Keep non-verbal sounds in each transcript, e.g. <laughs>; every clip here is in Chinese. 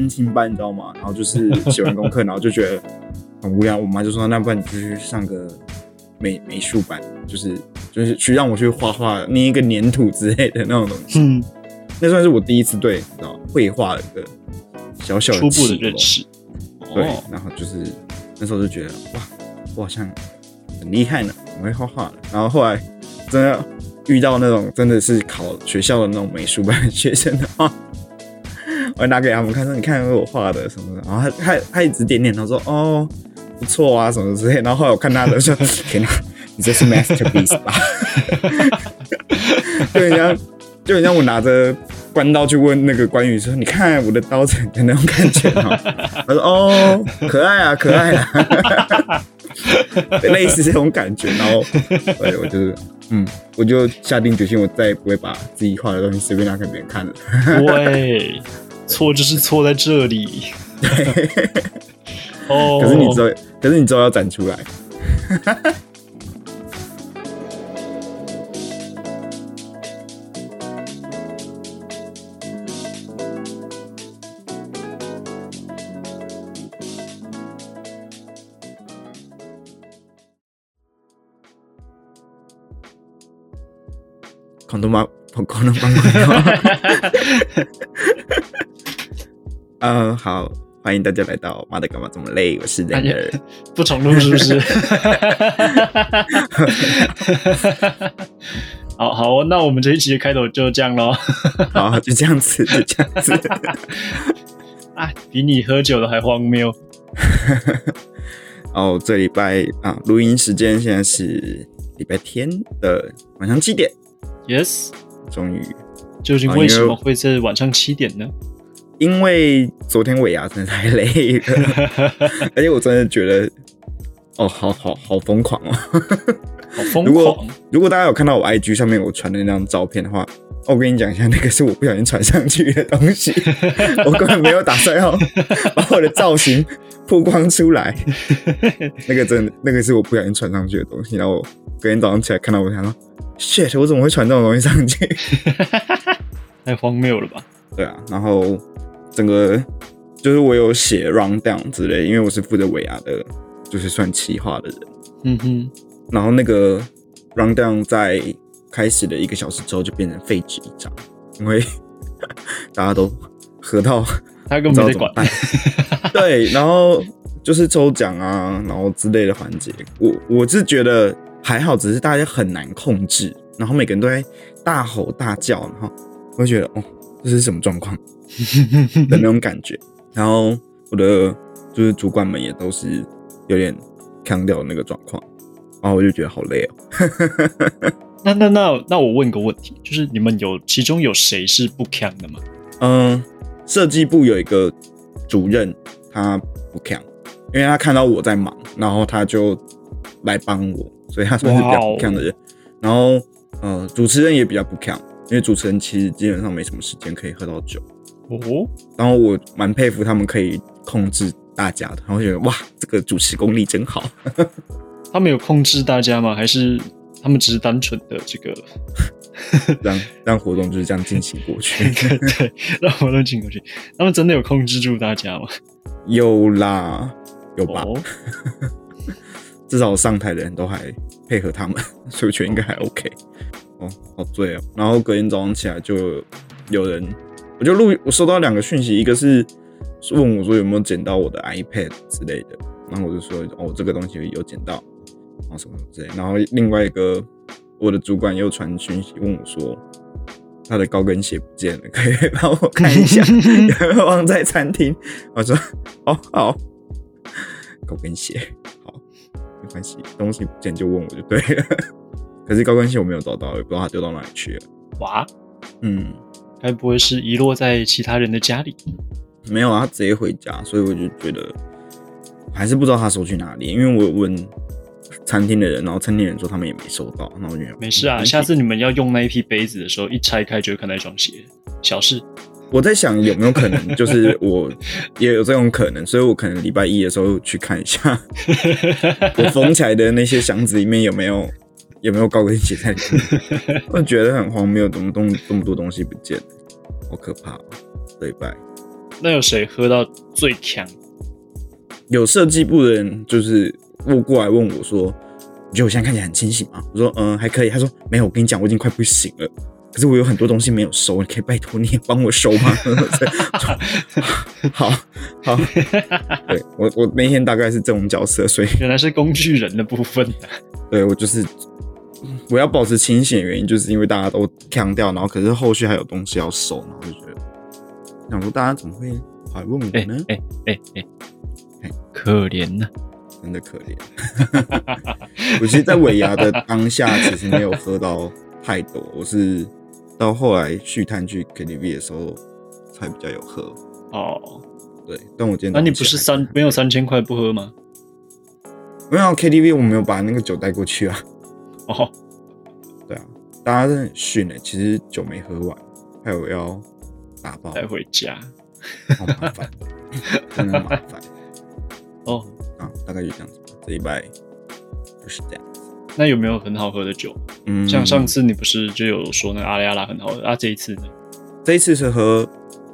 安静班，你知道吗？然后就是写完功课，然后就觉得很无聊。我妈就说：“那不然你就去上个美美术班，就是就是去让我去画画，捏一个粘土之类的那种东西。”嗯，那算是我第一次对你知道绘画的一个小小初步的认识。对哦，然后就是那时候就觉得哇，我好像很厉害呢，我会画画了。然后后来真的遇到那种真的是考学校的那种美术班的学生的话，我拿给他们看说，你看我画的什么的。然后他他他一直点点头说哦不错啊什么之类。然后后来我看他的说，<laughs> 天哪，你这是 masterpiece 吧？<laughs> 就人家就人家我拿着。关刀去问那个关羽说：“你看我的刀子的那种感觉啊。”他说：“哦，可爱啊，可爱啊，<laughs> 类似这种感觉。”然后，对我就是，嗯，我就下定决心，我再也不会把自己画的东西随便拿给别人看了。对，错就是错在这里。哦，可是你之后，可是你之后要展出来。广东话，广东话，<laughs> 嗯，好，欢迎大家来到《妈的干嘛这么累》，我是哎 r 呀 a 不重录是不是？<laughs> 好 <laughs> 好，那我们这一期的开头就这样喽。好，就这样子，就这样子。<laughs> 啊，比你喝酒的还荒谬。哦，这礼拜啊，录音时间现在是礼拜天的晚上七点，Yes，终于，究竟为什么会在晚上七点呢？因为昨天尾牙真的太累了，<laughs> 而且我真的觉得，哦，好好好疯狂哦！好疯狂如果！如果大家有看到我 IG 上面我传的那张照片的话，哦我跟你讲一下，那个是我不小心传上去的东西，<laughs> 我根本没有打算要把我的造型曝光出来。<laughs> 那个真的，那个是我不小心传上去的东西，然后我隔天早上起来看到我，想说，shit，我怎么会传这种东西上去？太荒谬了吧？对啊，然后整个就是我有写 round down 之类，因为我是负责尾牙的，就是算企划的人。嗯哼，然后那个 round down 在开始的一个小时之后就变成废纸一张，因为 <laughs> 大家都喝到 <laughs> 他根本没在管。道怎么办。对，然后就是抽奖啊，然后之类的环节，我我是觉得还好，只是大家很难控制，然后每个人都在大吼大叫，然后我就觉得哦，这是什么状况的那种感觉。然后我的就是主管们也都是有点腔调那个状况，然后我就觉得好累哦。<laughs> 那那那那我问个问题，就是你们有其中有谁是不强的吗？嗯，设计部有一个主任，他不强，因为他看到我在忙，然后他就来帮我，所以他算是比较不强的人。然后呃，主持人也比较不强，因为主持人其实基本上没什么时间可以喝到酒。哦，然后我蛮佩服他们可以控制大家的，然后觉得哇，这个主持功力真好。他们有控制大家吗？还是他们只是单纯的这个 <laughs> 让让活动就是这样进行过去。<laughs> 对，对让活动进行过去？他们真的有控制住大家吗？有啦，有吧？哦，<laughs> 至少上台的人都还配合他们，所以我觉得应该还 OK。哦，好醉哦。然后隔天早上起来就有人，我就录，我收到两个讯息，一个是问我说有没有捡到我的 iPad 之类的，然后我就说哦这个东西有捡到，然后什么什么之类。然后另外一个我的主管又传讯息问我说他的高跟鞋不见了，可以帮我看一下有没有忘在餐厅。我说哦好，高跟鞋好。没关系，东西不见就问我就对了。<laughs> 可是高跟鞋我没有找到，也不知道它丢到哪里去了。哇，嗯，该不会是遗落在其他人的家里？没有啊，他直接回家，所以我就觉得还是不知道他收去哪里。因为我有问餐厅的人，然后餐厅人说他们也没收到，那我就觉得没事啊，下次你们要用那一批杯子的时候，一拆开就会看到一双鞋，小事。我在想有没有可能，就是我也有这种可能，所以我可能礼拜一的时候去看一下 <laughs> 我缝起来的那些箱子里面有没有有没有高跟鞋在里面。<laughs> 我觉得很荒谬，怎么东这么多东西不见了，好可怕、哦！这礼拜那有谁喝到最强？有设计部的人就是过过来问我说：“你觉得我现在看起来很清醒吗？”我说：“嗯，还可以。”他说：“没有，我跟你讲，我已经快不行了。可是我有很多东西没有收，你可以拜托你也帮我收吗？” <laughs> <laughs> 好好，对我我那天大概是这种角色，所以原来是工具人的部分。对我就是我要保持清醒的原因，就是因为大家都强调，然后可是后续还有东西要收，然后就觉得想说大家怎么会还问我呢？哎哎哎哎，可怜呐，真的可怜。<laughs> 我其实，在尾牙的当下，其实没有喝到太多，我是到后来续探去 KTV 的时候才比较有喝。哦，对，但我今天那你不是三没有三千块不喝吗？没有 KTV，我没有把那个酒带过去啊。哦，对啊，大家真的很逊哎，其实酒没喝完，还有要打包带回家，好麻烦，<laughs> 真的麻烦。哦，啊，大概就这样子吧，这一拜就是这样。那有没有很好喝的酒？嗯，像上次你不是就有说那个阿里亚拉很好喝啊？这一次呢？这一次是喝，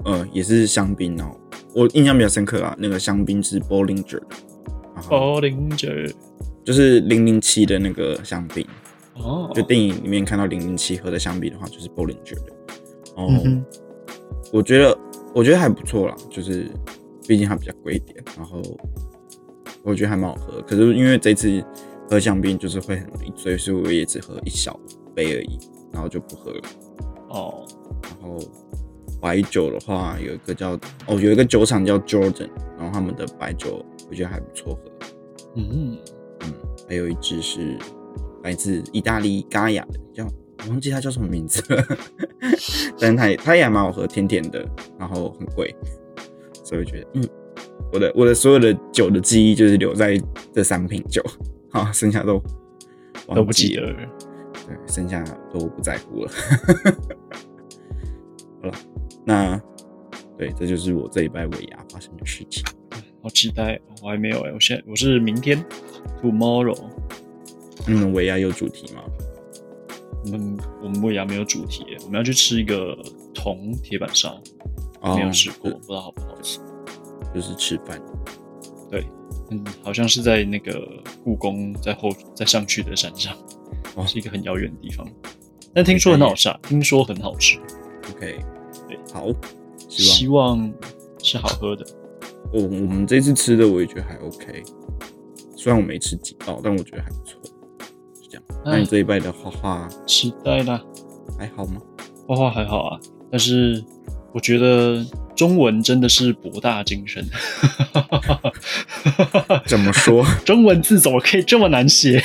呃，也是香槟哦。我印象比较深刻啊，那个香槟是 Bollinger 的。哦，Bollinger 就是零零七的那个香槟哦，就电影里面看到零零七喝的香槟的话，就是 Bollinger 的。哦，嗯我觉得我觉得还不错啦，就是毕竟它比较贵一点，然后我觉得还蛮好喝。可是因为这次喝香槟就是会很容易醉，所以我也只喝一小杯而已，然后就不喝了。哦，然后白酒的话，有一个叫哦，有一个酒厂叫 Jordan，然后他们的白酒我觉得还不错喝。嗯，嗯，还有一支是来自意大利嘎雅的，叫我忘记它叫什么名字了，<laughs> 但是它也它也蛮好喝，甜甜的，然后很贵，所以我觉得，嗯，我的我的所有的酒的记忆就是留在这三瓶酒，<laughs> 好，剩下都都不记了，得。对，剩下都不在乎了。<laughs> 好了，那对，这就是我这一拜尾牙发生的事情。好期待，我还没有哎，我现在我是明天，tomorrow。嗯，维亚有主题吗？我们我们尾牙没有主题，我们要去吃一个铜铁板烧，哦没有吃过，不知道好不好吃。就是吃饭。对，嗯，好像是在那个故宫在后在上去的山上，哦是一个很遥远的地方。但听说很好吃，啊，听说很好吃，OK，对，好，希望希望是好喝的。我我们这次吃的我也觉得还 OK，虽然我没吃几道，但我觉得还不错。那你这一拜的画画期待啦，还好吗？画画还好啊，但是我觉得中文真的是博大精深。<laughs> 怎么说？中文字怎么可以这么难写？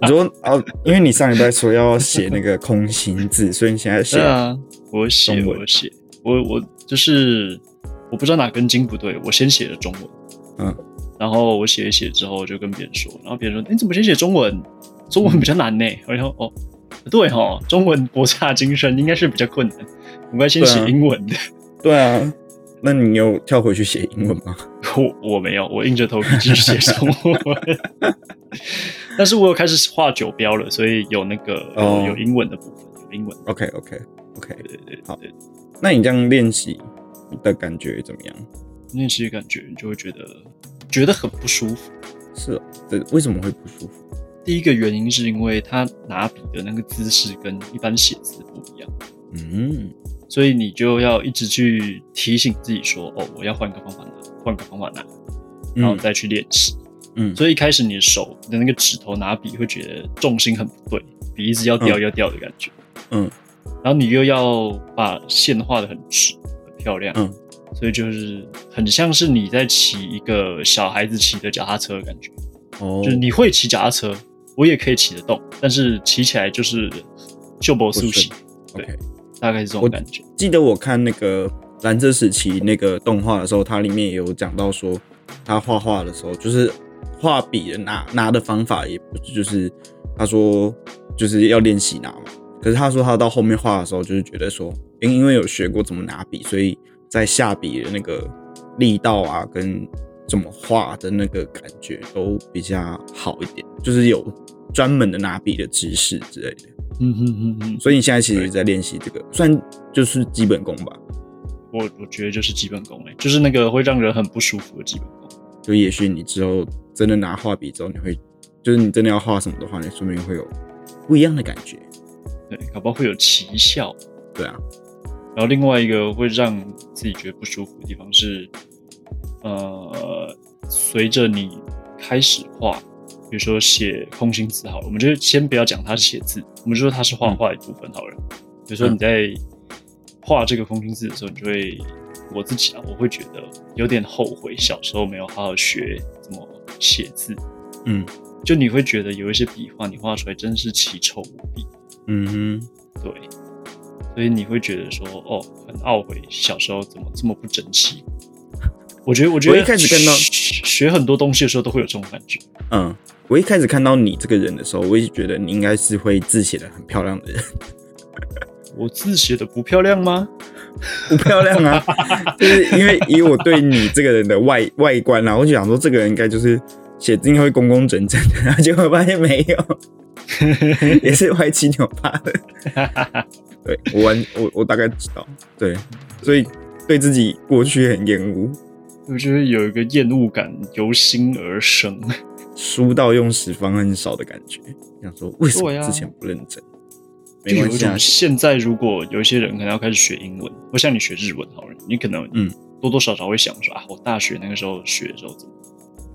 你说啊，因为你上礼拜说要写那个空心字，所以你现在写 <laughs> 对啊，我写我写我我就是我不知道哪根筋不对，我先写了中文，嗯，然后我写一写之后就跟别人说，然后别人说你怎么先写中文？中文比较难呢。然后哦，对哈，中文博大精深，应该是比较困难，我应该先写英文的。对啊，那你有跳回去写英文吗？我我没有，我硬着头皮继续写中文。<laughs> 但是我有开始画酒标了，所以有那个有、哦有英文的部分，有英文的。OK OK OK，对对对好，那你这样练习的感觉怎么样？练习的感觉，你就会觉得觉得很不舒服。是哦，这为什么会不舒服？第一个原因是因为他拿笔的那个姿势跟一般写字不一样，嗯，所以你就要一直去提醒自己说，哦，我要换个方法拿，换个方法拿，然后再去练习。嗯。所以一开始你的手的那个指头拿笔会觉得重心很不对，笔一直要掉嗯。要掉的感觉。嗯。然后你又要把线画的很直、很漂亮，嗯，所以就是很像是你在骑一个小孩子骑的脚踏车的感觉，哦，就是你会骑脚踏车，我也可以骑得动，但是骑起来就是秀波速骑，对 OK。大概是这种感觉。记得我看那个蓝色时期那个动画的时候，它里面也有讲到说，他画画的时候，就是画笔的拿拿的方法，也不是就是他说就是要练习拿嘛。可是他说他到后面画的时候，就是觉得说，因因为有学过怎么拿笔，所以在下笔的那个力道啊，跟怎么画的那个感觉都比较好一点，就是有专门的拿笔的知识之类的。嗯哼哼哼，所以你现在其实也在练习这个，算就是基本功吧。我我觉得就是基本功哎、就是那个会让人很不舒服的基本功。就也许你之后真的拿画笔之后，你会就是你真的要画什么的话，你说不定会有不一样的感觉。对，搞不好会有奇效。对啊，然后另外一个会让自己觉得不舒服的地方是，呃，随着你开始画，比如说写空心字好了，我们就先不要讲它是写字，我们就说它是画画的一部分好了。比如说你在画这个空心字的时候，你就会，我自己啊，我会觉得有点后悔小时候没有好好学怎么写字。嗯就你会觉得有一些笔画你画出来真是奇丑无比，嗯哼，对，所以你会觉得说，哦，很懊悔小时候怎么这么不争气。我觉得，我觉得我一开始看到学学很多东西的时候都会有这种感觉。嗯，我一开始看到你这个人的时候，我也觉得你应该是会字写的很漂亮的人，<laughs> 我字写的不漂亮吗？<laughs> 不漂亮啊，<laughs> 就是因为以我对你这个人的外外观啊，我就想说这个人应该就是写字应该会工工整整的，然后结果发现没有，也是歪七扭八的。对我完我我大概知道，对，所以对自己过去很厌恶，我觉得有一个厌恶感由心而生。<laughs> 书到用时方恨少的感觉。想说为什么之前不认真？就有一种，现在如果有一些人可能要开始学英文，不像你学日文好了，你可能嗯多多少少会想说啊，我大学那个时候学的时候怎么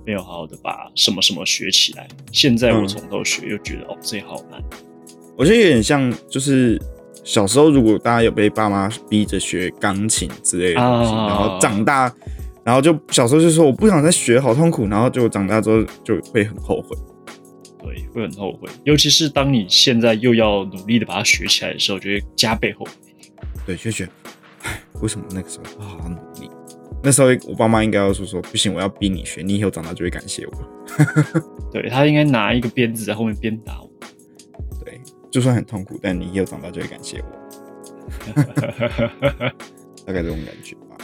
没有好好的把什么什么学起来，现在我嗯从头学又觉得、哦这好难。我觉得有点像，就是小时候如果大家有被爸妈逼着学钢琴之类的东西，啊然后长大，然后就小时候就说我不想再学，好痛苦，然后就长大之后就会很后悔。对，会很后悔，尤其是当你现在又要努力的把它学起来的时候，就会加倍后悔。对，就觉得，唉，为什么那个时候不好好努力？那时候我爸妈应该要说说，不行，我要逼你学，你以后长大就会感谢我。<laughs> <laughs> 对他应该拿一个鞭子在后面鞭打我。对，就算很痛苦，但你以后长大就会感谢我，<laughs> 大概这种感觉吧。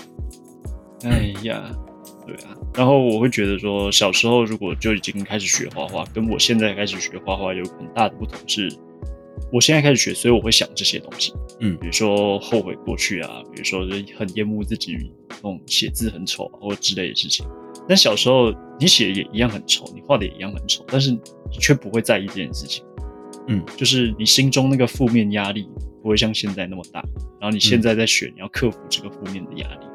哎呀，对啊。然后我会觉得说，小时候如果就已经开始学画画，跟我现在开始学画画有很大的不同是，我现在开始学，所以我会想这些东西。嗯比如说后悔过去啊，比如说就很厌恶自己那种写字很丑啊，或之类的事情。但小时候你写也一样很丑，你画的也一样很丑，但是你却不会在意这件事情。嗯，就是你心中那个负面压力不会像现在那么大，然后你现在在学，你要克服这个负面的压力，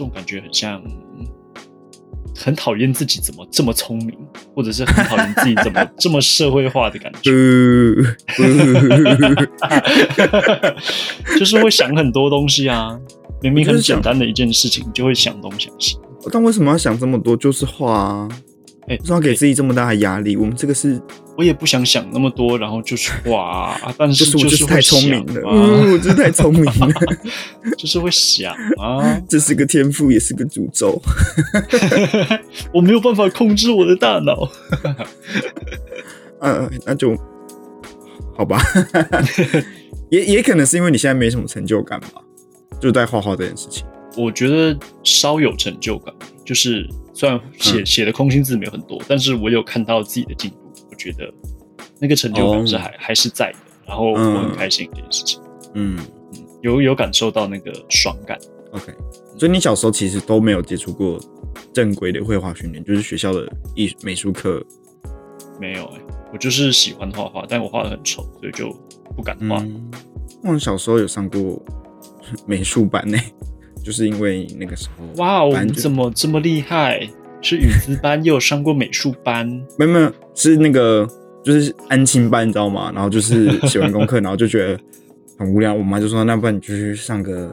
这种感觉很像，嗯很讨厌自己怎么这么聪明，或者是很讨厌自己怎么 <laughs> 这么社会化的感觉，<laughs> 就是会想很多东西啊。明明很简单的一件事情，就会想东想西。但为什么要想这么多？就是画啊，哎、为什么要给自己这么大的压力？我们这个是，我也不想想那么多，然后就去画 <laughs> 啊，但就是是我就是太聪明了，嗯，我真的太聪明了，就是会想啊，<laughs> 这是个天赋，也是个诅咒。<laughs> 我没有办法控制我的大脑。嗯，那就好吧，也也可能是因为你现在没什么成就感吧，就在画画这件事情。我觉得稍有成就感，就是虽然写、嗯。写的空心字没有很多，但是我有看到自己的进步，我觉得那个成就感是还、还是在的，然后我很开心这件事情，嗯。嗯，有有感受到那个爽感。，OK，所以你小时候其实都没有接触过正规的绘画训练，就是学校的艺美术课。没有哎、我就是喜欢画画，但我画的很丑，所以就不敢画。嗯，我小时候有上过美术班呢，就是因为那个时候哇哦，怎么这么厉害？是语资班，又有上过美术班，没有没有，是那个就是安亲班，你知道吗？然后就是写完功课，然后就觉得很无聊，我妈就说：“那不然你就去上个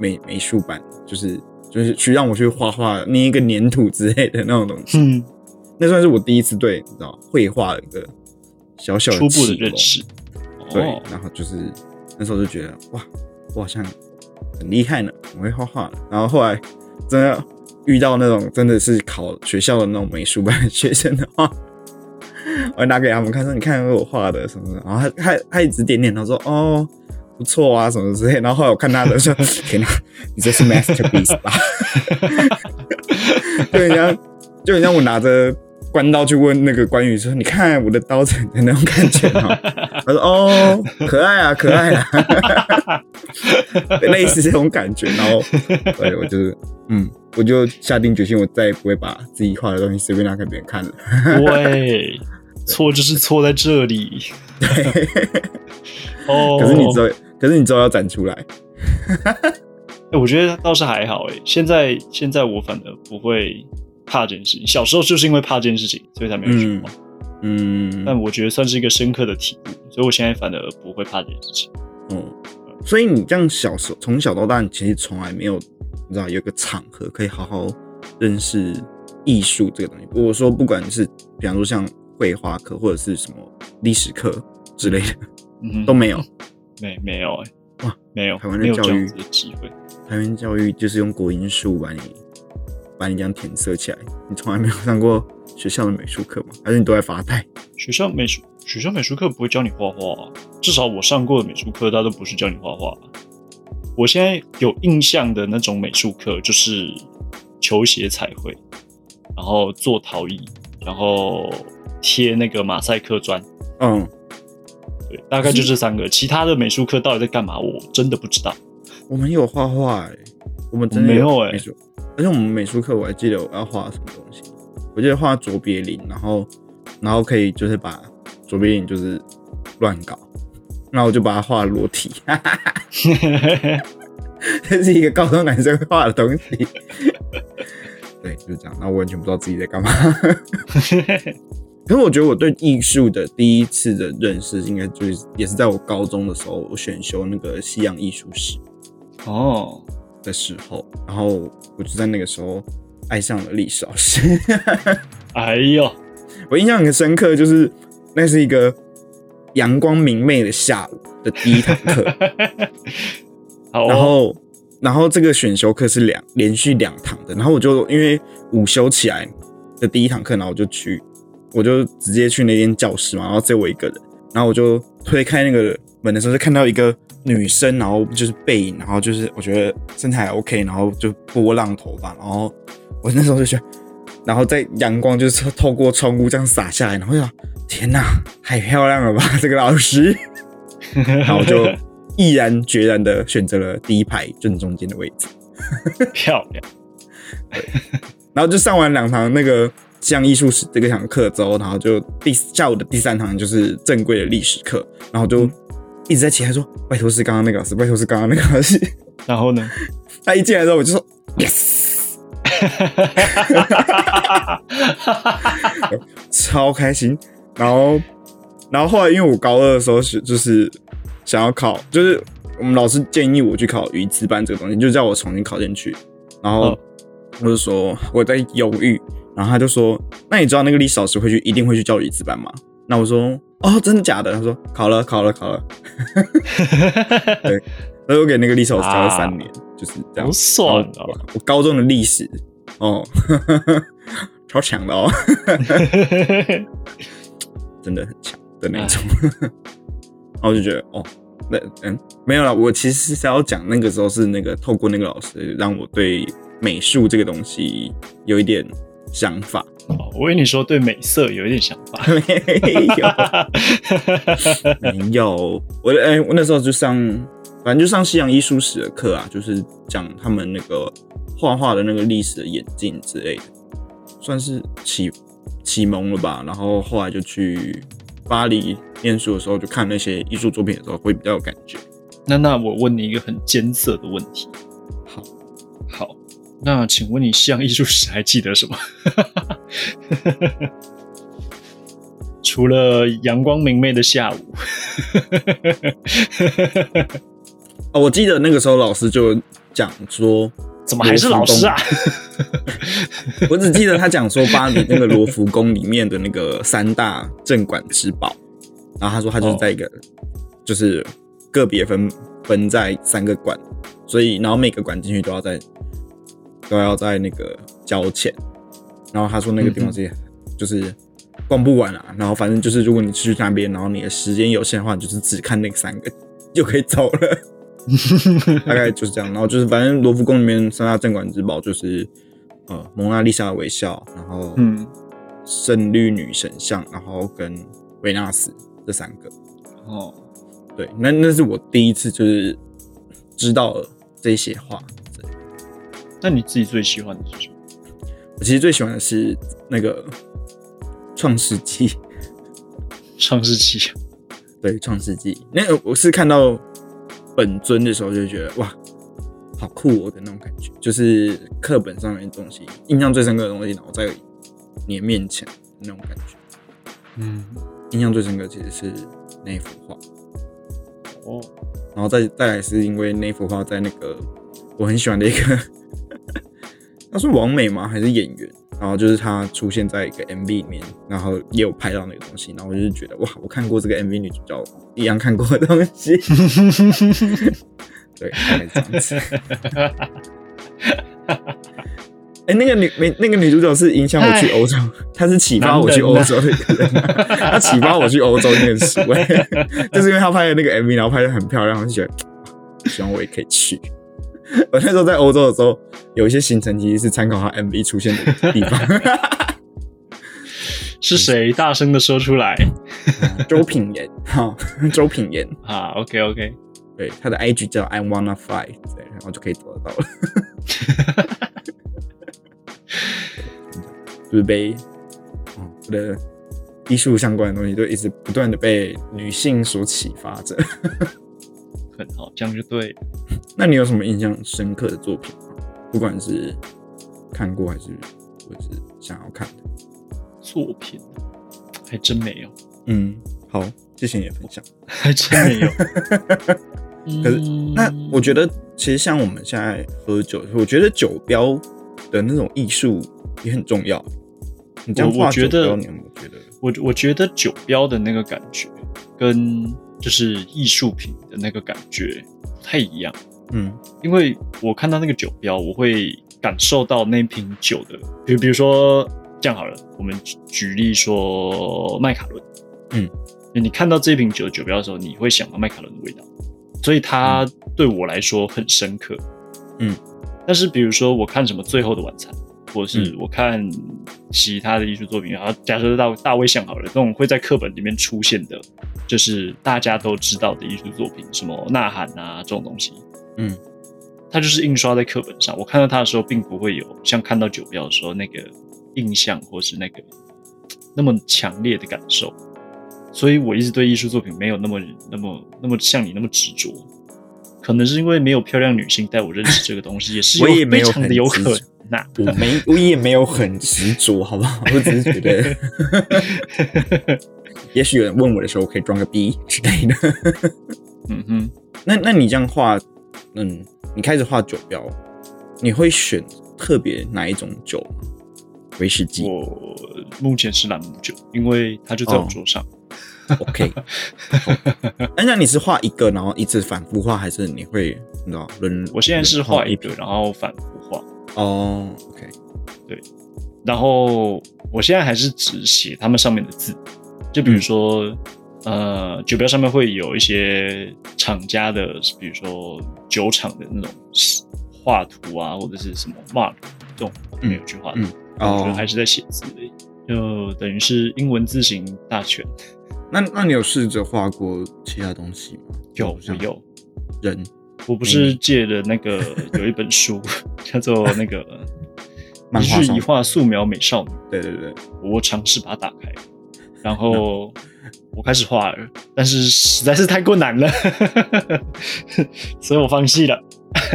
美美术班，就是就是去让我去画画，捏一个粘土之类的那种东西。嗯，那算是我第一次对你知道绘画的一个小小的初步的。认识。对哦，，然后就是那时候就觉得哇，我好像很厉害呢，我会画画。然后后来真的遇到那种真的是考学校的那种美术班的学生的话，<laughs> 我拿给他们看说，你看我画的什么的。然后他他他一直点点头说哦不错啊什么之类。然后后来我看他的说，<laughs> 天哪，你这是 masterpiece 吧？<laughs> 就很像就很像我拿着关刀去问那个关羽说：“你看我的刀子的那种感觉吗？” <laughs> 他说：“哦，可爱啊，可爱啊，<laughs> 类似这种感觉。”然后，对我就是，嗯，我就下定决心，我再也不会把自己画的东西随便拿给别人看了。对，错就是错在这里。对，哦，可是你之后，可是你之后要展出来。<laughs> 哎，我觉得倒是还好哎。现在现在我反而不会怕这件事情。小时候就是因为怕这件事情，所以才没有去画。嗯，但我觉得算是一个深刻的体悟，所以我现在反而不会怕这件事情。哦，所以你这样小时候从小到大，你其实从来没有你知道有个场合可以好好认识艺术这个东西。我说不管是比方说像绘画课或者是什么历史课之类的，嗯，都没有，<laughs> 没没有哎。哇，没有台湾的教育的机会，台湾教育就是用国音术把你把你这样填色起来。你从来没有上过学校的美术课吗？还是你都在发呆？学校美术学校美术课不会教你画画，至少我上过的美术课，它都不是教你画画。我现在有印象的那种美术课，就是球鞋彩绘，然后做陶艺，然后贴那个马赛克砖。嗯。对，大概就这三个，其他的美术课到底在干嘛？我真的不知道。我们有画画哎，我们真的没有哎，而且我们美术课我还记得我要画什么东西，我记得画卓别林，然后然后可以就是把卓别林就是乱搞，那我就把它画裸体，<laughs> 这是一个高中男生画的东西。对，就是这样，那我完全不知道自己在干嘛。可是我觉得我对艺术的第一次的认识，应该就是也是在我高中的时候，我选修那个西洋艺术史哦的时候，然后我就在那个时候爱上了历史老师。<laughs> 哎呦，我印象很深刻，就是那是一个阳光明媚的下午的第一堂课，<laughs> 然后然后这个选修课是两连续两堂的，然后我就因为午休起来的第一堂课，然后我就去。我就直接去那间教室嘛，然后只有我一个人，然后我就推开那个门的时候，就看到一个女生，然后就是背影，然后就是我觉得身材还 OK，然后就波浪头发，然后我那时候就觉得，然后在阳光就是透过窗户这样洒下来，然后就天哪，太漂亮了吧这个老师，<laughs> 然后就毅然决然的选择了第一排正中间的位置，漂亮，然后就上完两堂那个。像艺术史这个堂课之后，然后就第下午的第三堂就是正规的历史课，然后就一直在期待说：“拜托是刚刚那个老师，拜托是刚刚那个老师。” <laughs> 然后呢，他一进来之后我就说：“Yes！” <laughs> 超开心。然后，然后后来因为我高二的时候是就是想要考，就是我们老师建议我去考语词班这个东西，就叫我重新考进去。然后我就说我在犹豫。然后他就说：“那你知道那个历史老师会去，一定会去教语字班吗？”那我说：“哦，真的假的？”他说：“考了，考了，考了。<laughs> ”对，所以我给那个历史老师教了三年，就是这样。好爽啊！我高中的历史哦，<laughs> 超强的哦，<laughs> 真的很强的那种。然后我就觉得哦，那嗯，没有了。我其实是要讲那个时候是那个透过那个老师，让我对美术这个东西有一点。想法哦，我跟你说，对美色有一点想法，<laughs> 没有，<laughs> 没有。我哎，我那时候就上，反正就上西洋艺术史的课啊，就是讲他们那个画画的那个历史的演进之类的，算是启启蒙了吧。然后后来就去巴黎念书的时候，就看那些艺术作品的时候，会比较有感觉。那那我问你一个很艰涩的问题，好，好。那请问你西洋艺术史还记得什么？<laughs> 除了阳光明媚的下午。哦，我记得那个时候老师就讲说，怎么还是老师啊？<laughs> 我只记得他讲说巴黎那个罗浮宫里面的那个三大镇馆之宝，然后他说他就是在一个，就是个别分分在三个馆，所以然后每个馆进去都要在。都要在那个交钱，然后他说那个地方是就是逛不完啊，然后反正就是如果你去那边，然后你的时间有限的话，就是只看那三个就可以走了，<laughs> 大概就是这样。然后就是反正罗浮宫里面三大镇馆之宝就是呃蒙娜丽莎的微笑，然后嗯圣绿女神像，然后跟维纳斯这三个。哦，对，那那是我第一次就是知道了这些画。对那你自己最喜欢的是什么？我其实最喜欢的是那个创世纪，创世纪，对，创世纪。那个我是看到本尊的时候就觉得哇，好酷哦的那种感觉，就是课本上面的东西，印象最深刻的东西，然后在你的面前那种感觉。嗯，印象最深刻其实是那幅画，哦，然后再再来是因为那幅画在那个我很喜欢的一个，他是王美吗？还是演员？然后就是他出现在一个 MV 里面，然后也有拍到那个东西，然后我就是觉得哇，我看过这个 MV 女主角一样看过的东西，<laughs> 对。哎、那个女没那个女主角是影响我去欧洲，她是启发我去欧洲的一个人，她启发我去欧洲念书，哎 <laughs> 就是因为她拍的那个 MV，然后拍的很漂亮，我就觉得哇希望我也可以去。<laughs> 我那时候在欧洲的时候，有一些行程其实是参考他 MV 出现的地方。<laughs> 是谁大声的说出来 <laughs> 周品言，哈，周品言，啊？OK OK，对，他的 IG 叫 I wanna fly，对，然后就可以找得到了。就是被，哦，我的艺术相关的东西都一直不断的被女性所启发着。很好，这样就对了。那你有什么印象深刻的作品吗？不管是看过还是或者是想要看的？作品还真没有，嗯，好，谢谢你的分享。还真没有。<laughs> 可是嗯那我觉得，其实像我们现在喝酒，我觉得酒标的那种艺术也很重要。你这样我我画觉得酒标你有没有觉得？我我觉得酒标的那个感觉跟就是艺术品的那个感觉不太一样，嗯因为我看到那个酒标，我会感受到那瓶酒的，比如比如说这样好了，我们举举例说麦卡伦，嗯，你看到这瓶酒的酒标的时候，你会想到麦卡伦的味道，所以它对我来说很深刻，嗯，但是比如说我看什么《最后的晚餐》，或者是嗯。我看其他的艺术作品，然后假设到大卫像好了，这种会在课本里面出现的，就是大家都知道的艺术作品，什么呐喊啊这种东西，嗯它就是印刷在课本上。我看到它的时候，并不会有像看到酒标的时候那个印象，或是那个那么强烈的感受。所以我一直对艺术作品没有那么、那么、那么像你那么执着。可能是因为没有漂亮女性带我认识这个东西，也是我也没有非常的有可能那、我没，我也没有很执着，好不好？我只是觉得，<laughs> 也许有人问我的时候，我可以装个逼之类的。嗯哼，那那你这样画，嗯，你开始画酒标，你会选特别哪一种酒吗？威士忌我目前是朗姆酒，因为它就在我哦桌上。，OK。哎，那你是画一个，然后一直反复画，还是你会你知道轮？我现在是画一个，然后反复画。哦，OK，对然后我现在还是只写他们上面的字，就比如说，呃，酒标上面会有一些厂家的，比如说酒厂的那种画图啊，或者是什么 mark 这种我没有去画的，嗯哦我觉得还，是在写字而已，就等于是英文字形大全。那那你有试着画过其他东西吗？有我有，人我不是借了那个有一本书 <laughs> 叫做那个漫画上一日一画素描美少女。对对对，我尝试把它打开，然后我开始画了，但是实在是太困难了，所以我放弃了。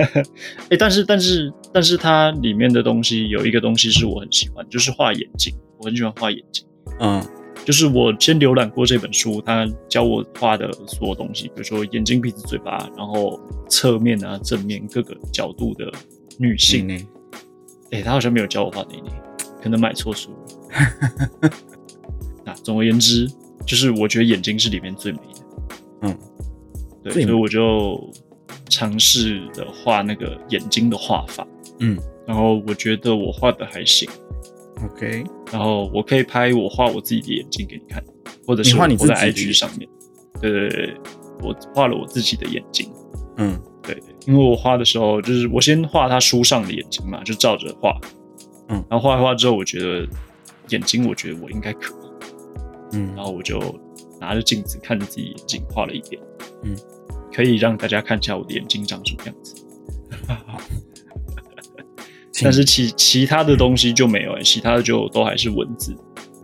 <laughs> 哎、但是但是但是它里面的东西有一个东西是我很喜欢，就是画眼睛，我很喜欢画眼睛。嗯就是我先浏览过这本书，它教我画的所有东西，比如说眼睛、鼻子、嘴巴，然后侧面啊、正面各个角度的女性。呢？哎、他好像没有教我画内内，可能买错书了。<laughs> 啊，总而言之，就是我觉得眼睛是里面最美的。嗯，对，所以我就尝试的画那个眼睛的画法，嗯。然后我觉得我画的还行，，OK，然后我可以拍我画我自己的眼睛给你看，或者是画你我在 IG 上面。对对对，对我画了我自己的眼睛。嗯。对，因为我画的时候，就是我先画他书上的眼睛嘛，就照着画，嗯。然后画一画之后，我觉得眼睛，我觉得我应该可以。嗯然后我就拿着镜子看着自己眼睛画了一遍，嗯，可以让大家看一下我的眼睛长什么样子。请 <laughs> 但是其其他的东西就没有、欸，其他的就都还是文字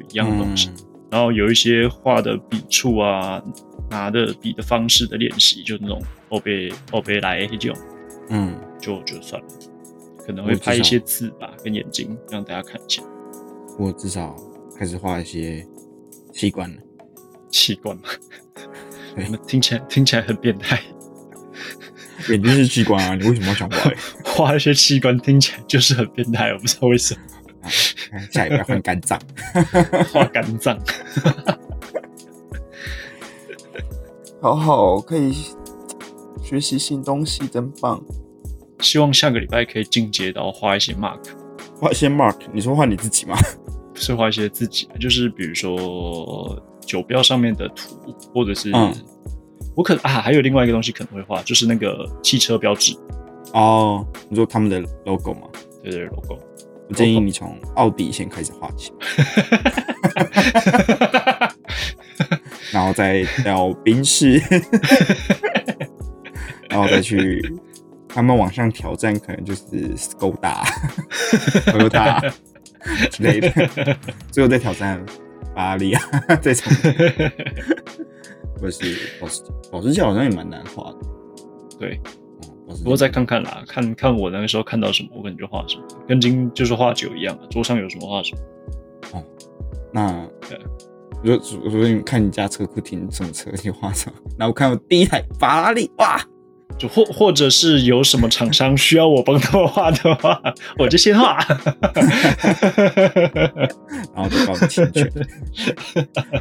一样的东西。嗯然后有一些画的笔触啊，拿的笔的方式的练习，就那种欧贝欧贝来这种，嗯，就就算了。可能会拍一些字吧，跟眼睛让大家看一下。我至少开始画一些器官了。器官听起来听起来很变态。眼睛是器官啊，你为什么要想画？<laughs> 画一些器官听起来就是很变态，我不知道为什么。下一个要换肝脏。<laughs> 画肝脏，<laughs> 好好，可以学习新东西，真棒。希望下个礼拜可以进阶到画一些 mark，画一些 mark，你说画你自己吗？不是画一些自己，就是比如说酒标上面的图，或者是、嗯。我可啊还有另外一个东西可能会画，就是那个汽车标志，哦，你说他们的 logo 吗？对对 logo。我建议你从奥迪先开始画起，<laughs> 然后再到宾士，<laughs> 然后再去他们往上挑战，可能就是 Skoda、Toyota 之类的，<laughs> 最后再挑战法拉利啊这种，<laughs> 或者是保时捷，保时捷好像也蛮难画的。对，不过再看看啦，看看我那个时候看到什么，我可能就画什么，跟今就是画酒一样啊，桌上有什么画什么。哦那对如如果你看你家车库停什么车，你画什么？那我看我第一台法拉利，哇，就或或者是有什么厂商需要我帮他们画的话，我就先画。然后就告你侵权。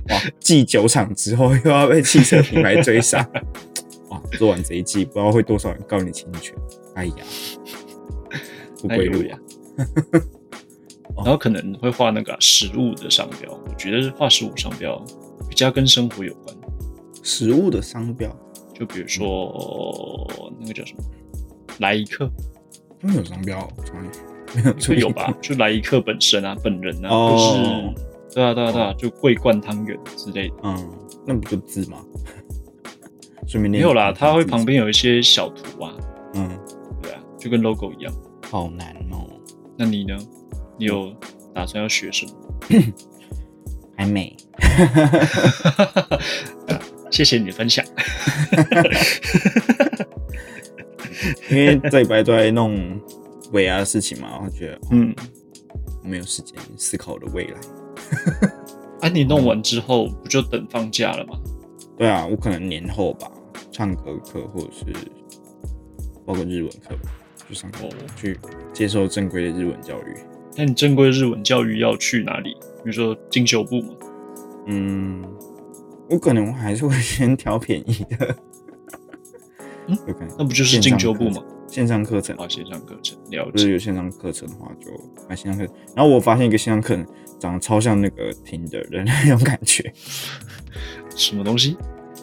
哇，继酒厂之后又要被汽车品牌追杀，哇，做完这一季不知道会多少人告你侵权。哎呀，不归路呀！然后可能会画那个啊食物的商标，我觉得画食物商标比较跟生活有关。食物的商标，就比如说那个叫什么来一克，他们有商标，没有有吧？就来一克本身啊，本人啊，哦就是对啊对啊对啊，就桂冠汤圆之类的。嗯，那不就字吗？顺便没练有啦，它会旁边有一些小图啊，嗯，对啊，就跟 logo 一样。好难哦，那你呢？你有打算要学什么？<coughs> 还没。<laughs> 谢谢你的分享。<laughs> 因为这礼拜都在弄尾牙的事情嘛，我觉得嗯，没有时间思考我的未来。啊，你弄完之后不就等放假了吗？对啊，我可能年后吧，唱歌课或者是包括日文课吧，去上课哦去接受正规的日文教育。那你正规日文教育要去哪里？比如说进修部吗？嗯，我可能还是会先挑便宜的。嗯有可能那不就是进修部吗？线上课程，啊，线上课程了就是解。有线上课程的话，就买线上课程。然后我发现一个线上课程长得超像那个听的人那种感觉，<laughs> 什么东西？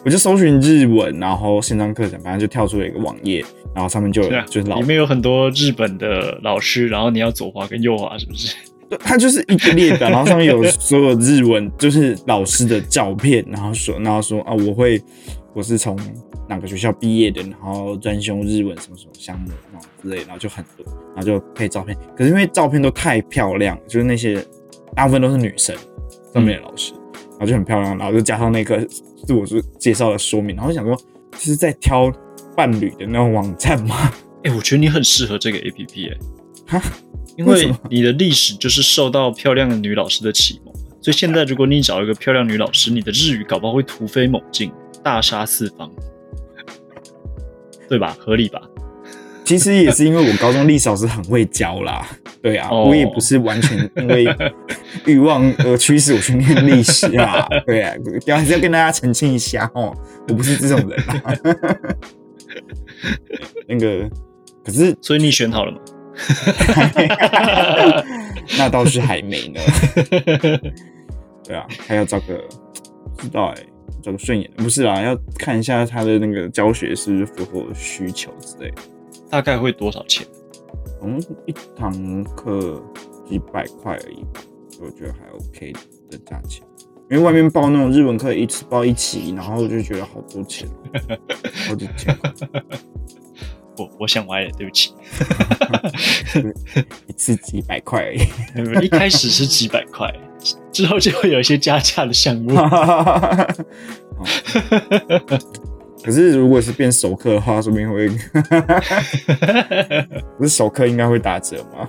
我就搜寻日文，然后线上课程，反正就跳出了一个网页，然后上面就有对啊，就是老里面有很多日本的老师，然后你要左滑跟右滑，是不是？对，它就是一个列表，然后上面有所有日文，就是老师的照片，然后说，然后说啊，我会，我是从哪个学校毕业的，然后专修日文什么什么项目，然后之类，然后就很多，然后就配照片。可是因为照片都太漂亮，就是那些大部分都是女生上面的老师，然后就很漂亮，然后就加上那个自我介绍的说明，然后我想说，这是在挑伴侣的那种网站吗？哎、我觉得你很适合这个 A P P 哎、哈，<laughs> 因为你的历史就是受到漂亮的女老师的启蒙，所以现在如果你找一个漂亮女老师，你的日语搞不好会突飞猛进，大杀四方，对吧？合理吧？其实也是因为我高中历史老师很会教啦，对啊，哦我也不是完全因为欲望而驱使我去念历史啊，<laughs> 对啊，要还是要跟大家澄清一下哦，我不是这种人啊。<laughs> 那个，可是所以你选好了吗？<laughs> 那倒是还没呢。<laughs> 对啊，还要找个不知道哎、找个顺眼的，不是啊，要看一下他的那个教学是不是符合我的需求之类的。大概会多少钱？嗯，一堂课几百块而已，我觉得还 OK 的价钱。因为外面报那种日文课一次报一期，然后就觉得好多钱，好几千块，<laughs> 我我想歪了，对不起。<laughs> 一次几百块而已。<laughs> 一开始是几百块，之后就会有一些加价的项目。<laughs> 可是如果是变熟客的话，说不定会，不是熟客应该会打折吗？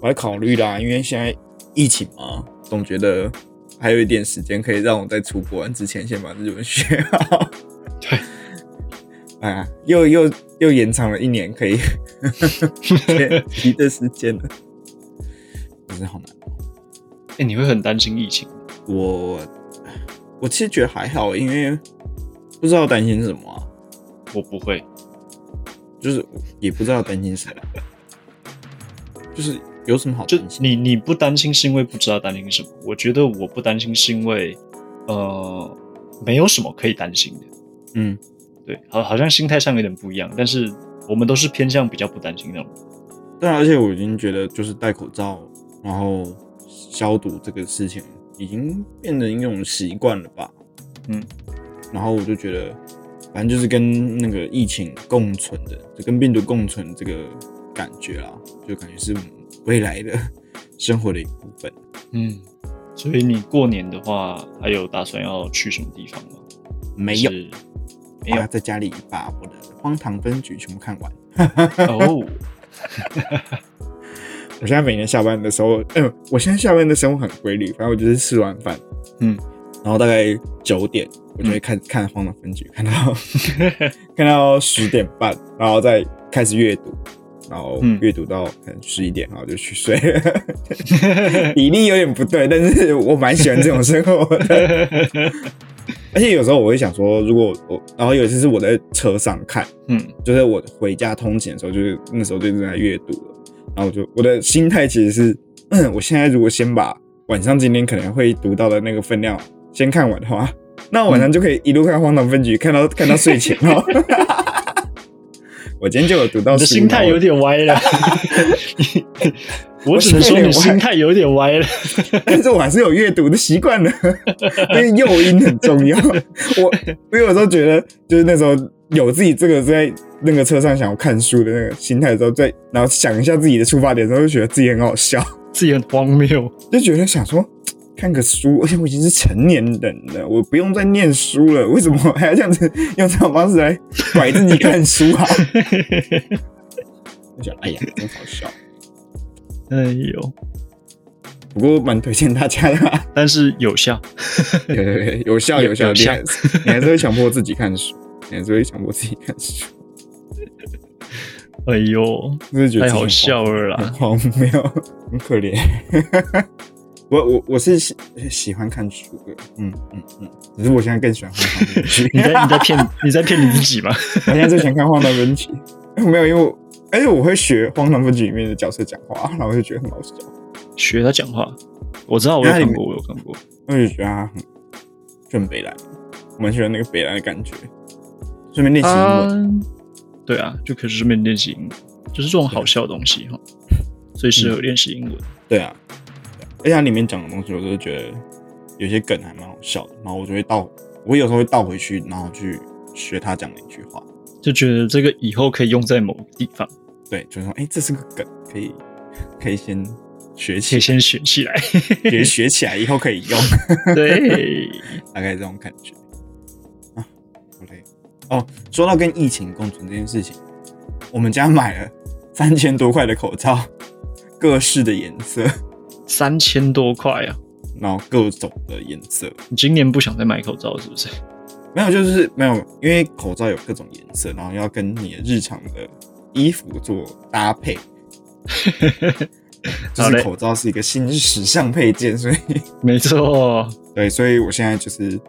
我在考虑啦，因为现在疫情嘛，总觉得还有一点时间可以让我在出国完之前先把日文学好。对，哎呀，又又又延长了一年可以 <laughs> <laughs> 提的时间了，可是好难。哎，你会很担心疫情？我。我其实觉得还好，因为不知道担心什么啊。我不会，就是也不知道担心什么，就是有什么好担心？你你不担心是因为不知道担心什么？我觉得我不担心是因为呃没有什么可以担心的。嗯，对，好，好像心态上有点不一样，但是我们都是偏向比较不担心那种。对啊，而且我已经觉得就是戴口罩，然后消毒这个事情。已经变成一种习惯了吧，嗯，然后我就觉得，反正就是跟那个疫情共存的，就跟病毒共存这个感觉啊，就感觉是未来的生活的一部分。嗯，所以你过年的话，还有打算要去什么地方吗？没有，没有，在家里把我的荒唐分局全部看完。哦。<laughs> 我现在每年下班的时候，嗯，我现在下班的生活很规律，反正我就是吃完饭，嗯，然后大概九点，我就会看看《荒唐分局》，看到 <laughs> 看到十点半，然后再开始阅读，然后阅读到可能十一点，然后就去睡。<laughs> 比例有点不对，但是我蛮喜欢这种生活的。而且有时候我会想说，如果我，然后有一次是我在车上看，嗯，就是我回家通勤的时候，就是那时候就正在阅读。然后我就我的心态其实是，嗯 <clears throat> 我现在如果先把晚上今天可能会读到的那个分量先看完的话，<laughs> 那晚上就可以一路看《荒唐分局》，看到看到睡前哦。<laughs> 我今天就有读到。你的心态有点歪了。<laughs> 我只能说你心态有点歪了。<laughs> 但是我还是有阅读的习惯的，因为诱因很重要。我我有时候觉得，就是那时候有自己这个在。那个车上想要看书的那个心态的时候，在然后想一下自己的出发点之后，就觉得自己很好笑，<laughs> 自己很荒谬，就觉得想说看个书，而且我已经是成年人了，我不用再念书了，为什么还要这样子用这种方式来拐自己看书啊？<laughs> 我觉得，哎呀，真好笑，哎呦，不过蛮推荐大家的，<laughs> 但是有效，<laughs> 对对对，有效有效，你还是会强迫自己看书，<laughs> 你还是会强迫自己看书。哎呦，太好笑了啦！荒谬，很可怜。我我我是喜喜欢看书的，嗯嗯嗯。只是我现在更喜欢荒唐分局。你在你在骗你在骗你自己吗？我现在最喜欢看荒唐分局。<laughs> 没有，因为而且我会学荒唐分局里面的角色讲话，然后我就觉得很好笑。学他讲话，我知道我有看过，我有看过。我就觉得他很就很北蓝，蛮喜欢那个北蓝的感觉。顺便练习英文。对啊，就可以顺便练习英文，就是这种好笑的东西哈，最适合练习英文。对啊，而且它里面讲的东西，我都觉得有些梗还蛮好笑的，然后我就会倒，我有时候会倒回去，然后去学他讲的一句话，就觉得这个以后可以用在某个地方。对，就是说，哎，这是个梗，可以可以先学起，可以先学起来，学学起来，以后可以用。<laughs> 对，<laughs> 大概这种感觉。哦，说到跟疫情共存这件事情，我们家买了三千多块的口罩，各式的颜色，三千多块啊！然后各种的颜色。你今年不想再买口罩是不是？没有，就是没有，因为口罩有各种颜色，然后要跟你的日常的衣服做搭配。就是口罩是一个新时尚配件，所以没错，<laughs> 对，所以我现在就是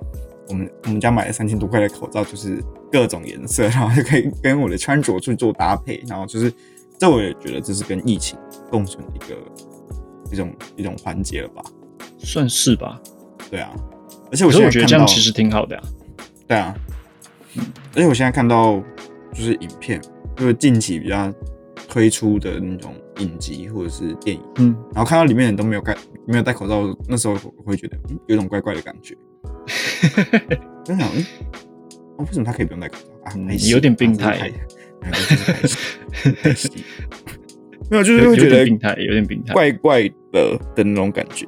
我们我们家买了三千多块的口罩，就是。各种颜色，然后就可以跟我的穿着去做搭配，然后就是这我也觉得这是跟疫情共存的一个一种一种环节了吧，算是吧。对啊，而且我现在觉得这样其实挺好的呀。对啊，而且我现在看到就是影片，就是近期比较推出的那种影集或者是电影，嗯，然后看到里面人都没有戴没有戴口罩，那时候我会觉得嗯有种怪怪的感觉，<laughs> 真的嗯，哦为什么他可以不用戴口罩啊？嗯没事有点病态 <laughs> 没有，就是有会觉得病态，有点病态。怪怪的的那种感觉。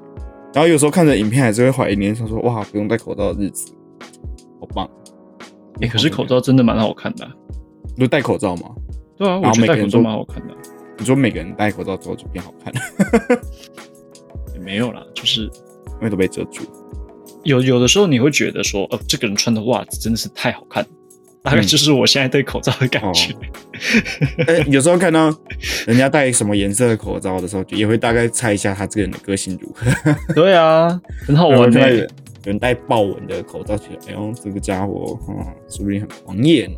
然后有时候看着影片，还是会怀念，想说哇，不用戴口罩的日子。哎、可是口罩真的蛮好看的啊、你就戴口罩吗？对啊，我觉得戴口罩蛮好看的啊、你说每个人戴口罩之后就变好看了，<laughs> 也没有啦，就是因为都被遮住。有有的时候你会觉得说，哦，这个人穿的袜子真的是太好看了，大概嗯就是我现在对口罩的感觉。<laughs> 哎、有时候看到人家戴什么颜色的口罩的时候，也会大概猜一下他这个人的个性如何。对啊，很好玩的、有人戴豹纹的口罩，觉得哎呦，这个家伙，嗯，说不定很狂野呢。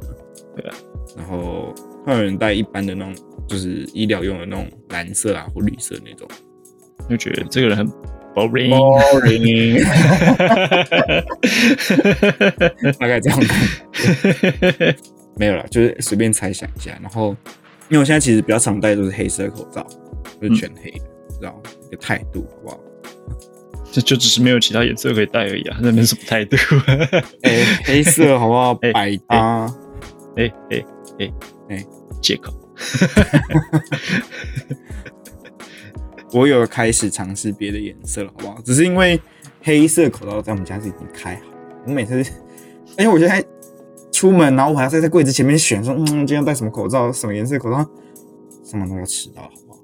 对啊。然后还有人戴一般的那种，就是医疗用的那种蓝色啊或绿色那种。就觉得这个人很 boring。boring，<laughs> 大概这样看。没有了，就是随便猜想一下。然后，因为我现在其实比较常戴都是黑色口罩，就是全黑的，知道一个态度好不好？这就只是没有其他颜色可以戴而已啊，那没什么态度。<laughs> 哎、黑色好不好？<laughs> 哎百搭。哎哎哎哎借口。<laughs> 我有开始尝试别的颜色了，好不好？只是因为黑色口罩在我们家是已经开好了，我每次，因为我现在出门，然后我还要在在柜子前面选，说，嗯，今天戴什么口罩，什么颜色口罩，什么都要迟到，好不好？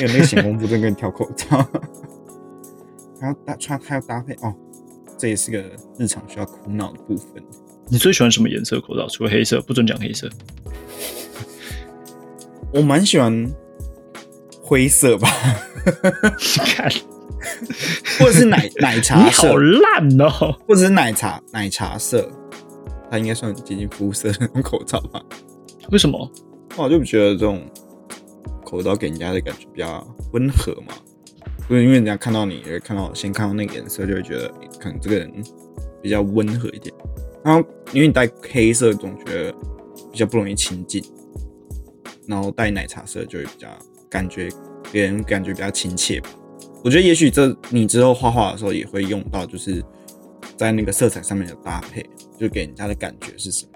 没 <laughs> 有那个闲工夫在跟你挑口罩，还要搭穿，还要搭配哦，这也是个日常需要苦恼的部分。你最喜欢什么颜色口罩？除了黑色，不准讲黑色。我蛮喜欢灰色吧，<laughs> 看，<laughs> 或者是奶奶茶你色好，烂哦！或者是奶茶奶茶色，它应该算接近肤色的那种口罩吧。为什么？我就觉得这种口罩给人家的感觉比较温和嘛，就是因为人家看到你，也看到先看到那个颜色，就会觉得可能这个人比较温和一点。然后因为你戴黑色，总觉得比较不容易亲近，然后戴奶茶色就会比较感觉给人感觉比较亲切吧。我觉得也许这你之后画画的时候也会用到，就是在那个色彩上面的搭配，就给人家的感觉是什么。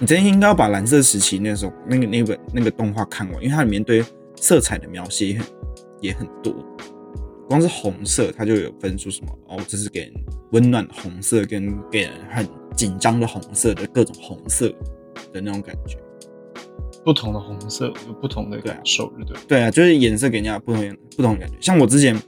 你真应该要把蓝色时期那时候那个那本那个动画看完，因为它里面对色彩的描写也很也很多。光是红色，它就有分出什么哦，这是给人温暖的红色，跟给人很紧张的红色的各种红色的那种感觉。不同的红色有不同的感受，对不对？对啊，就是颜色给人家不同不同的感觉。像我之前，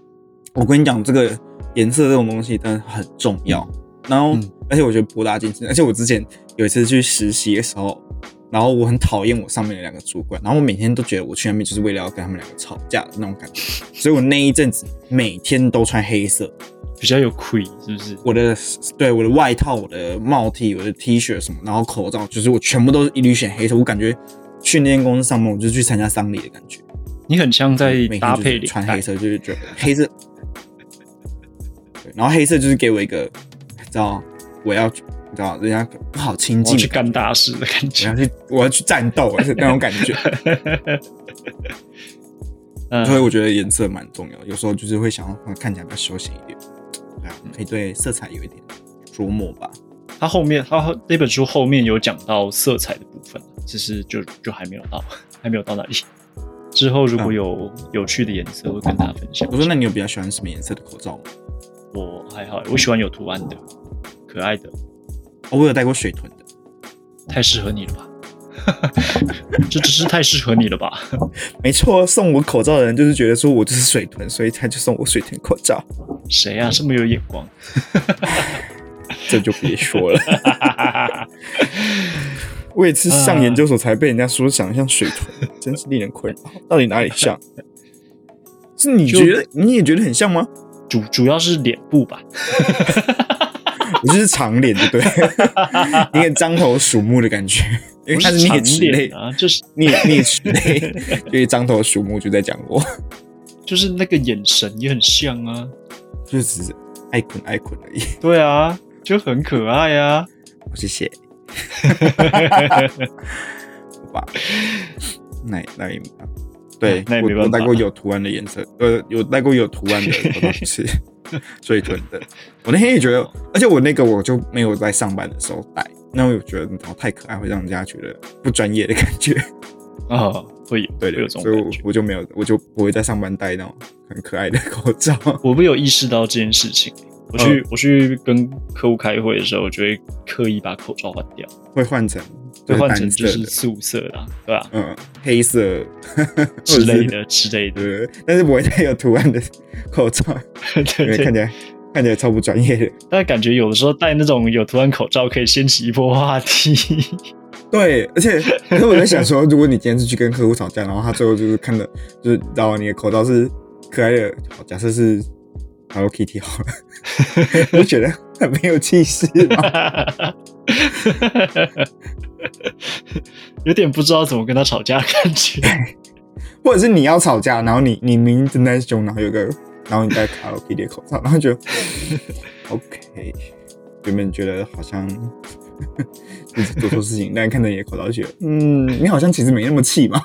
我跟你讲，这个颜色这种东西真的很重要。然后，嗯而且我觉得博大精深。而且我之前有一次去实习的时候，然后我很讨厌我上面的两个主管，然后我每天都觉得我去那边就是为了要跟他们两个吵架的那种感觉。<laughs> 所以我那一阵子每天都穿黑色，比较有 queen，是不是？我的对我的外套、我的帽 T、我的 T 恤什么，然后口罩，就是我全部都是一律选黑色。我感觉去那间公司上班，我就去参加丧礼的感觉。你很像在搭配里穿黑，色，就是觉得黑色，<laughs> 对，然后黑色就是给我一个，你知道，我要，你知道，人家不好亲我要去干大事的感觉我觉要。去，我要去战斗，是 <laughs> 那种感觉。嗯所以我觉得颜色蛮重要，有时候就是会想要呃看起来比较休闲一点，对啊，可以对色彩有一点琢磨吧。他后面他那本书后面有讲到色彩的部分，其实就就还没有到，还没有到那里。之后如果有有趣的颜色，会跟大家分享。我说，那你有比较喜欢什么颜色的口罩吗？我还好，我喜欢有图案的，可爱的，哦，我有戴过水豚的，太适合你了吧？<laughs> 这只是太适合你了吧？<laughs> 没错，送我口罩的人就是觉得说我就是水豚，所以他就送我水豚口罩，谁啊？这么有眼光？<laughs> 这就别说了。我也是上研究所才被人家说长得像水豚，真是令人困扰。到底哪里像？是你就觉得你也觉得很像吗？主主要是脸部吧，<laughs> 我就是长脸，对不对？<laughs> 一个獐头鼠目的感觉，因为它是啮长齿类脸，啊，就是啮啮齿类，所以獐头鼠目就在讲我，就是那个眼神也很像啊。就只是爱捆爱捆而已。对啊，就很可爱啊。谢谢，<laughs> 好吧。那那也没办法。对，<laughs> 那也没办法我我戴过有图案的颜色，呃，有戴过有图案的口罩是水豚的。我那天也觉得，而且我那个我就没有在上班的时候戴，那我有觉得太可爱，会让人家觉得不专业的感觉。<laughs> 啊，会有对的，会有这种所以我。我就没有，我就不会在上班戴那种很可爱的口罩。我没有意识到这件事情。我去、嗯我去跟客户开会的时候，我就会刻意把口罩换掉，会换成会换就是单成就是，素色的啊、对吧、嗯，黑色之类。<laughs> 的之类的，但是不会戴有图案的口罩，因 <laughs> 对对。为看起来看起来超不专业的。但感觉有的时候戴那种有图案口罩可以掀起一波话题。<laughs> 对，而且可是我在想说，如果你今天是去跟客户吵架，然后他最后就是看的，就是然后你的口罩是可爱的，好，假设是 Hello Kitty 好了，我就觉得很没有气势嘛。<laughs> 有点不知道怎么跟他吵架的感觉。<laughs> 或者是你要吵架，然后你你明明正在凶，然后有个，然后你戴 Hello Kitty 的口罩，然后就 <laughs> OK，原本觉得好像自己做错事情，但看着你的口罩就觉得，嗯，你好像其实没那么气嘛。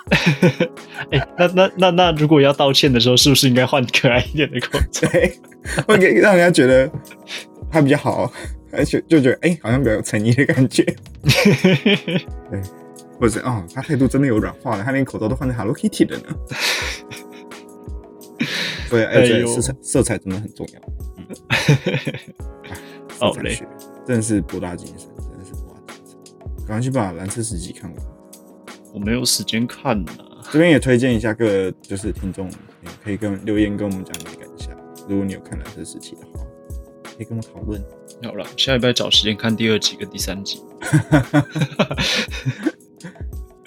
哎、那那那那，如果要道歉的时候，是不是应该换可爱一点的口罩？对，会给让人家觉得他比较好，而且就觉得哎、好像比较有诚意的感觉。<laughs> 对，或者是哦，他态度真的有软化了，他连口罩都换成 Hello Kitty 的呢。所以，而且色彩色彩真的很重要。<laughs> 嗯，好嘞真的是博大精深，真的是博大精深。赶快去把蓝色十集看完。我没有时间看呐、这边也推荐一下各就是听众，也可以跟留言跟我们讲你的感想。如果你有看蓝色时期的话，可以跟我讨论。好了，下礼拜找时间看第二集跟第三集。<laughs>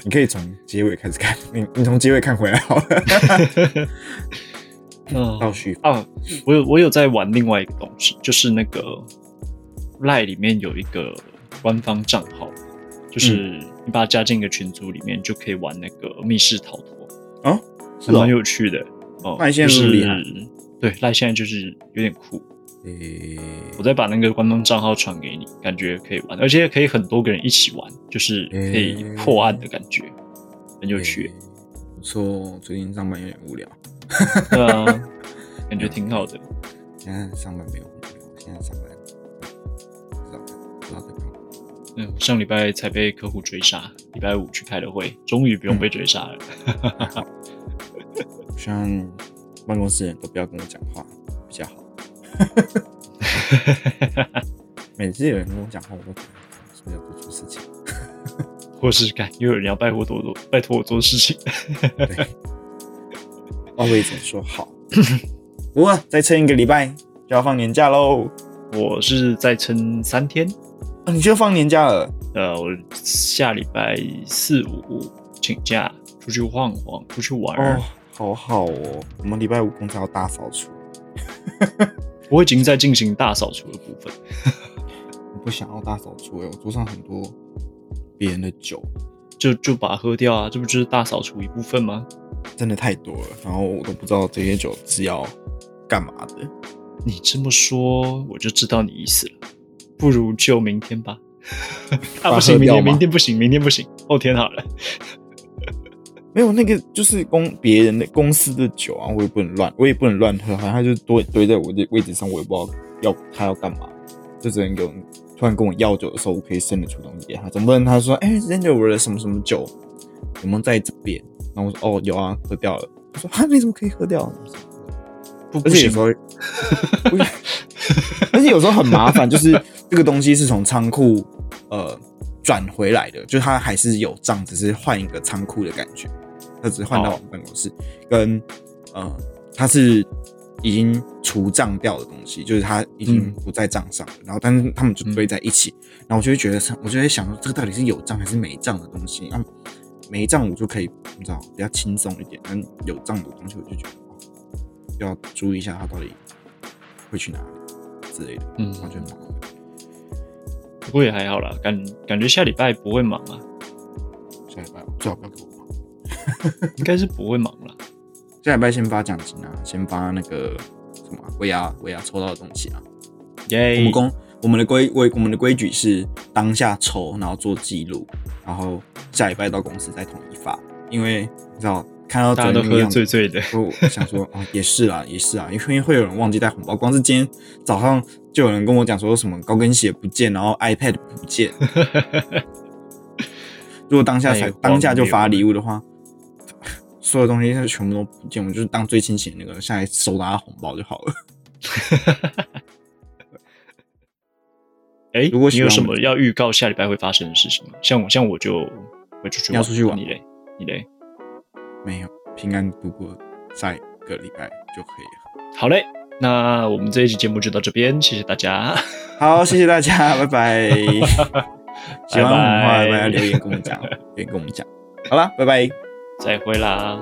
你可以从结尾开始看，<laughs> 你你从结尾看回来好了。<laughs> 嗯倒叙啊，我有我有在玩另外一个东西，就是那个赖里面有一个官方账号，就是你把它加进一个群组里面，就可以玩那个密室逃脱，啊，蛮，有趣的。哦，赖现在就是厉害对，赖现在就是有点酷。诶、我再把那个官方账号传给你，感觉可以玩，而且可以很多个人一起玩，就是可以破案的感觉，很有趣。诶不错，最近上班有点无聊，对啊，感觉挺好的。现在上班没有很无聊，现在上班不知道不知道在干嘛。嗯，上礼拜才被客户追杀，礼拜五去开了会，终于不用被追杀了。我希望办公室人都不要跟我讲话比较好。<laughs> 每次有人跟我讲话，我都觉得是不是要做错事情？<laughs> 或是干，又有人要拜托多多，拜托我做事情。<laughs> 对，哦，我也只能说好。不过再撑一个礼拜就要放年假喽。我是再撑三天，啊，你就放年假了？呃，我下礼拜四五请假出去晃晃，出去玩。哦，好好哦。我们礼拜五公司要大扫除，我已经在进行大扫除的部分。<laughs> 我不想要大扫除哎，我桌上很多别人的酒，就就把它喝掉啊，这不就是大扫除一部分吗？真的太多了，然后我都不知道这些酒是要干嘛的。你这么说，我就知道你意思了。不如就明天吧。<laughs> 啊，不行，明天明天不行，明天不行，后天好了。没有那个就是公别人的公司的酒啊，我也不能乱，我也不能乱喝，好像他就堆堆在我的位置上，我也不知道要他要干嘛，就只能给我突然跟我要酒的时候，我可以伸得出东西给他，总不能他说，哎、欸，人家我的什么什么酒有没有在这边？然后我说，哦，有啊，喝掉了。他说，啊，没什么可以喝掉，不不而且有时，候，而且有时候很麻烦，就是这个东西是从仓库呃转回来的，就是它还是有账，只是换一个仓库的感觉，它只是换到我们办公室，跟呃它是已经除账掉的东西，就是它已经不在账上了，然后但是他们就堆在一起，然后我就会觉得，我就会想说，这个到底是有账还是没账的东西啊？没账我就可以，你知道比较轻松一点，但有账的东西我就觉得。要注意一下他到底会去哪里之类的，嗯，完全忙。不过也还好啦，感感觉下礼拜不会忙啊，下礼拜最好不要给我忙，应该是不会忙了。下礼拜先发奖金啊，先发那个什么尾牙尾牙抽到的东西啊。耶、我们公我们的规规我们的规矩是当下抽，然后做记录，然后下礼拜到公司再统一发。因为你知道看到大家都喝醉醉的，我想说，啊，也是啊，也是啊，因为会有人忘记带红包，光是今天早上就有人跟我讲说什么高跟鞋不见，然后 iPad 不见。<laughs> 如果当下才当下就发礼物的话，所有东西就全部都不见，我就是当最清醒的那个下来收大家红包就好了。哎，<laughs> 如果你有什么要预告下礼拜会发生的事情吗？像我，像我就会出去玩，要出去玩你嘞？你嘞？没有平安度过下一个礼拜就可以了。好嘞，那我们这一期节目就到这边，谢谢大家。<laughs> 好，谢谢大家，拜拜。<laughs> 喜欢我们的话，大家留言跟我们讲，留言跟我们讲。好了，拜拜。再会啦。